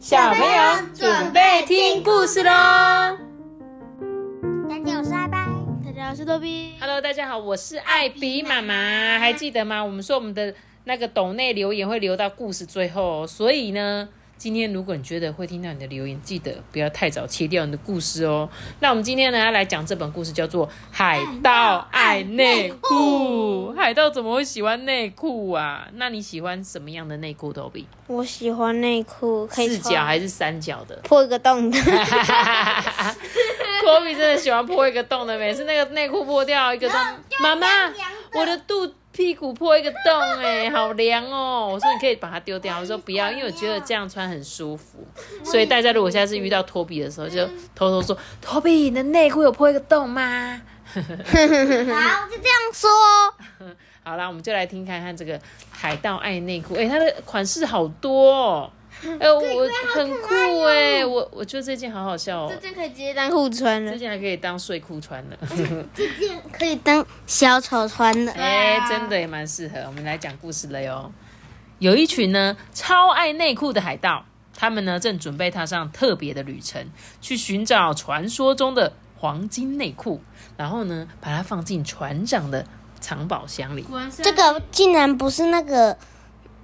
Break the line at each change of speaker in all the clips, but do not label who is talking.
小朋友准备听故事喽！
大家好，我是艾拜。
大家好，我是多比。
Hello，大家好，我是艾比妈妈，还记得吗？我们说我们的那个抖内留言会留到故事最后哦，所以呢，今天如果你觉得会听到你的留言，记得不要太早切掉你的故事哦。那我们今天呢要来讲这本故事，叫做《海盗爱内裤》。海盗怎么会喜欢内裤啊？那你喜欢什么样的内裤，多比？
我喜欢内裤，可以
四角还是三角的？
破一个洞的。
科比真的喜欢破一个洞的，每次那个内裤破掉一个洞，妈妈，我的肚屁股破一个洞，哎，好凉哦！我说你可以把它丢掉，我说不要，因为我觉得这样穿很舒服。所以大家如果下次遇到托比的时候，就偷偷说：“托比，你的内裤有破一个洞吗
好，就这样说。”
好啦，我们就来听看看这个海盗爱内裤，哎，它的款式好多哦。哎，我很酷哎，我我觉得这件好好笑哦
这，件可以直接当裤穿了
这，件还可以当睡裤穿了，这件。
可以当小丑穿的。
哎、真的也蛮适合。我们来讲故事了哟。有一群呢超爱内裤的海盗，他们呢正准备踏上特别的旅程，去寻找传说中的黄金内裤，然后呢把它放进船长的藏宝箱里。
这个竟然不是那个，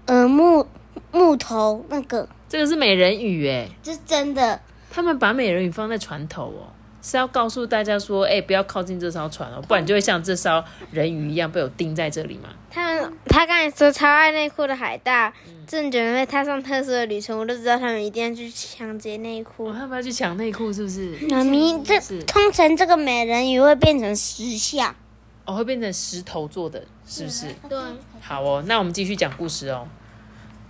呃木木头那个，
这个是美人鱼哎，
这是真的。
他们把美人鱼放在船头哦。是要告诉大家说，哎、不要靠近这艘船哦，不然你就会像这艘人鱼一样被我钉在这里嘛。
他们他刚才说超爱内裤的海盗，正准备踏上特殊的旅程，我都知道他们一定要去抢劫内裤
哦，。他们要去抢内裤是不是？
妈咪，这通常这个美人鱼会变成石像。
哦，会变成石头做的，是不是？
对，
好哦，那我们继续讲故事哦。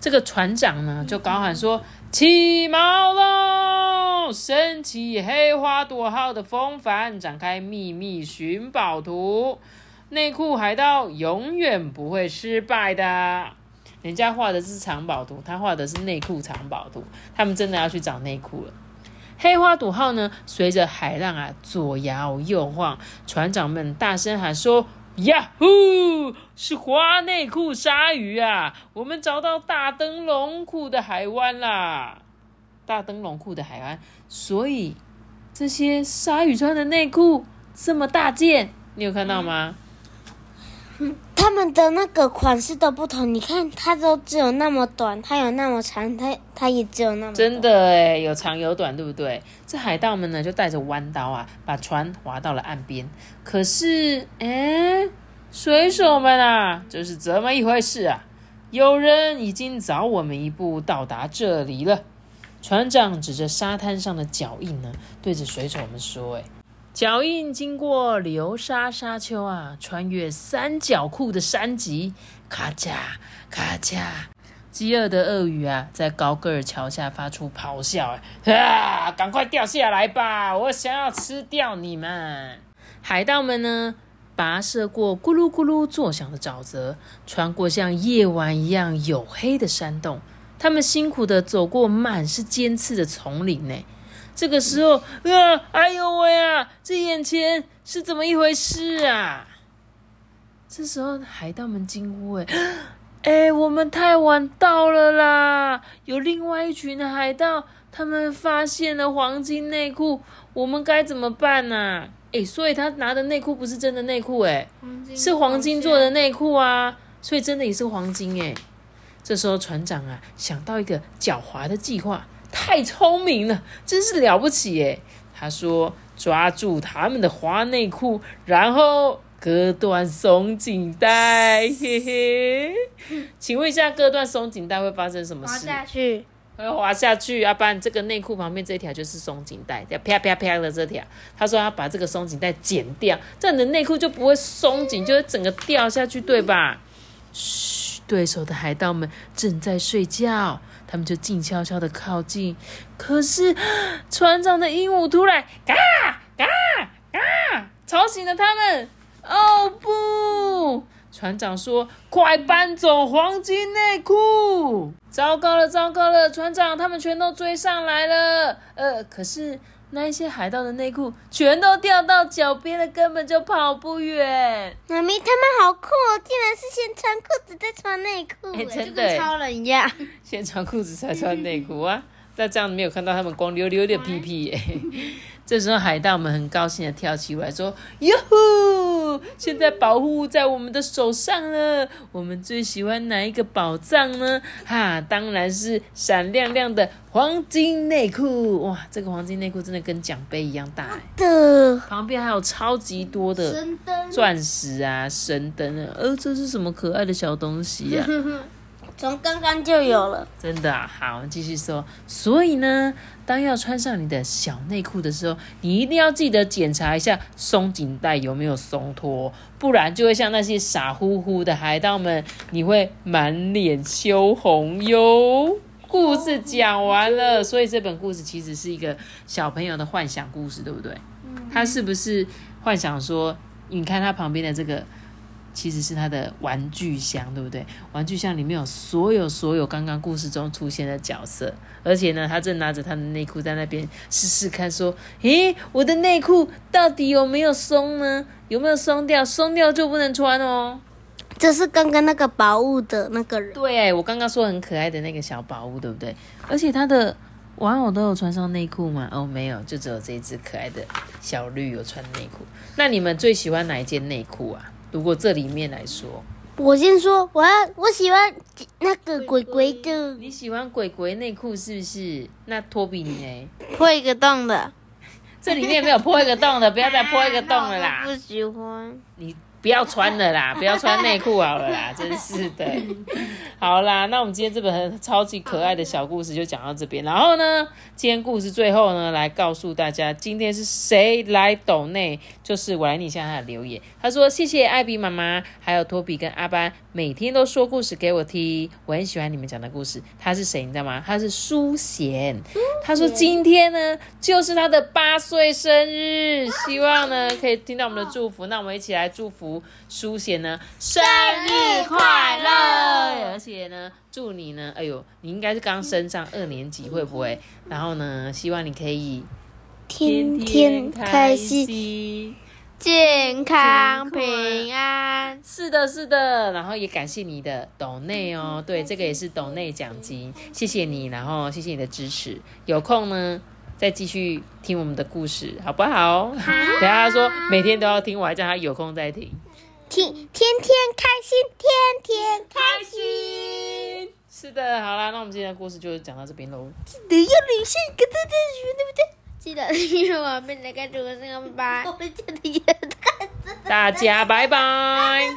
这个船长呢，就高喊说：“起锚喽！升起黑花朵号的风帆，展开秘密寻宝图。内裤海盗永远不会失败的。”人家画的是藏宝图，他画的是内裤藏宝图。他们真的要去找内裤了。黑花朵号呢，随着海浪啊左摇右晃，船长们大声喊说：“呀呼！是花内裤鲨鱼啊！我们找到大灯笼裤的海湾啦！大灯笼裤的海湾，所以这些鲨鱼穿的内裤这么大件，你有看到吗？
他们的那个款式都不同，你看它都只有那么短，它有那么长，它它也只有那么短
真的哎，有长有短，对不对？这海盗们呢，就带着弯刀啊，把船划到了岸边。可是，哎，水手们啊，就是怎么一回事啊！有人已经早我们一步到达这里了。船长指着沙滩上的脚印呢，对着水手们说：“哎，脚印经过流沙沙丘啊，穿越三角裤的山脊，咔嚓咔嚓。”饥饿的鳄鱼啊，在高个儿桥下发出咆哮：“啊，赶快掉下来吧！我想要吃掉你们！”海盗们呢，跋涉过咕噜咕噜作响的沼泽，穿过像夜晚一样黝黑的山洞。他们辛苦的走过满是尖刺的丛林呢。这个时候，啊，哎呦喂啊！这眼前是怎么一回事啊？这时候，海盗们惊呼：“哎！” 哎，我们太晚到了啦！有另外一群海盗，他们发现了黄金内裤，我们该怎么办呢、哎，所以他拿的内裤不是真的内裤，哎，是黄金做的内裤啊，所以真的也是黄金，哎。这时候船长啊想到一个狡猾的计划，太聪明了，真是了不起，耶。他说：“抓住他们的花内裤，然后。”割断松紧带，嘿嘿，请问一下，割断松紧带会发生什么事
滑
事？
下去，
会滑下去，要不然这个内裤旁边这条就是松紧带，要啪啪啪的这条。他说要把这个松紧带剪掉，这样你的内裤就不会松紧，就会整个掉下去，对吧？嘘，对手的海盗们正在睡觉，他们就静悄悄的靠近。可是 船长的鹦鹉突然嘎嘎嘎，吵醒了他们。哦不！船长说：“快搬走黄金内裤！”糟糕了，糟糕了！船长，他们全都追上来了。呃，可是那一些海盗的内裤全都掉到脚边了，根本就跑不远。
妈咪他们好酷哦，竟然是先穿裤子再穿内裤，
哎真的
就跟超人一样。
先穿裤子才穿内裤啊！那这样没有看到他们光溜溜的屁屁耶。这时候海盗们很高兴的跳起来说：“哟呼！现在保护物在我们的手上了。我们最喜欢哪一个宝藏呢？哈，当然是闪亮亮的黄金内裤！哇，这个黄金内裤真的跟奖杯一样大哎。
的
旁边还有超级多的钻石啊、神灯啊，呃，这是什么可爱的小东西呀、
从刚刚就有了。
真的啊，好，继续说。所以呢，当要穿上你的小内裤的时候，你一定要记得检查一下松紧带有没有松脱，不然就会像那些傻乎乎的海盗们，你会满脸羞红哟。故事讲完了，所以这本故事其实是一个小朋友的幻想故事，对不对？他是不是幻想说，你看他旁边的这个其实是他的玩具箱，对不对？玩具箱里面有所有所有刚刚故事中出现的角色，而且呢，他正拿着他的内裤在那边试试看，说：“诶，我的内裤到底有没有松呢？有没有松掉？松掉就不能穿哦。”
这是刚刚那个宝物的那个人，
对，我刚刚说很可爱的那个小宝物，对不对？而且他的玩偶都有穿上内裤吗？哦，没有，就只有这一只可爱的小绿有穿内裤。那你们最喜欢哪一件内裤啊？如果这里面来说，
我先说，我要我喜欢那个鬼鬼的
你喜欢鬼鬼内裤是不是？那托比你呢？
破一个洞的，
这里面没有破一个洞的，不要再破一个洞了啦！
不喜欢。
你不要穿了啦，不要穿内裤好了啦，真是的。好啦，那我们今天这本很超级可爱的小故事就讲到这边。然后呢，今天故事最后呢，来告诉大家今天是谁来抖内，就是我来念一下他的留言。他说：“谢谢艾比妈妈，还有托比跟阿班，每天都说故事给我听，我很喜欢你们讲的故事。”他是谁？你知道吗？他是苏贤。他说今天呢，就是他的八岁生日，希望呢可以听到我们的祝福。那我们一起来祝福苏贤呢生日快乐！而且呢，祝你呢，哎呦，你应该是刚升上二年级，会不会？然后呢，希望你可以
天天开心，
心。
健康平安。
是的，是的，然后也感谢你的董内哦，对，这个也是董内奖金，谢谢你，然后谢谢你的支持，有空呢再继续听我们的故事，好不好？等下他说每天都要听，我还叫他有空再听，
天天天开心，天天开心。
是的，好啦，那我们今天的故事就讲到这边喽，
记得要留下一个赞赞许，对不对？记得订阅我们的关注我是个拜，我们今天也。
大家拜拜。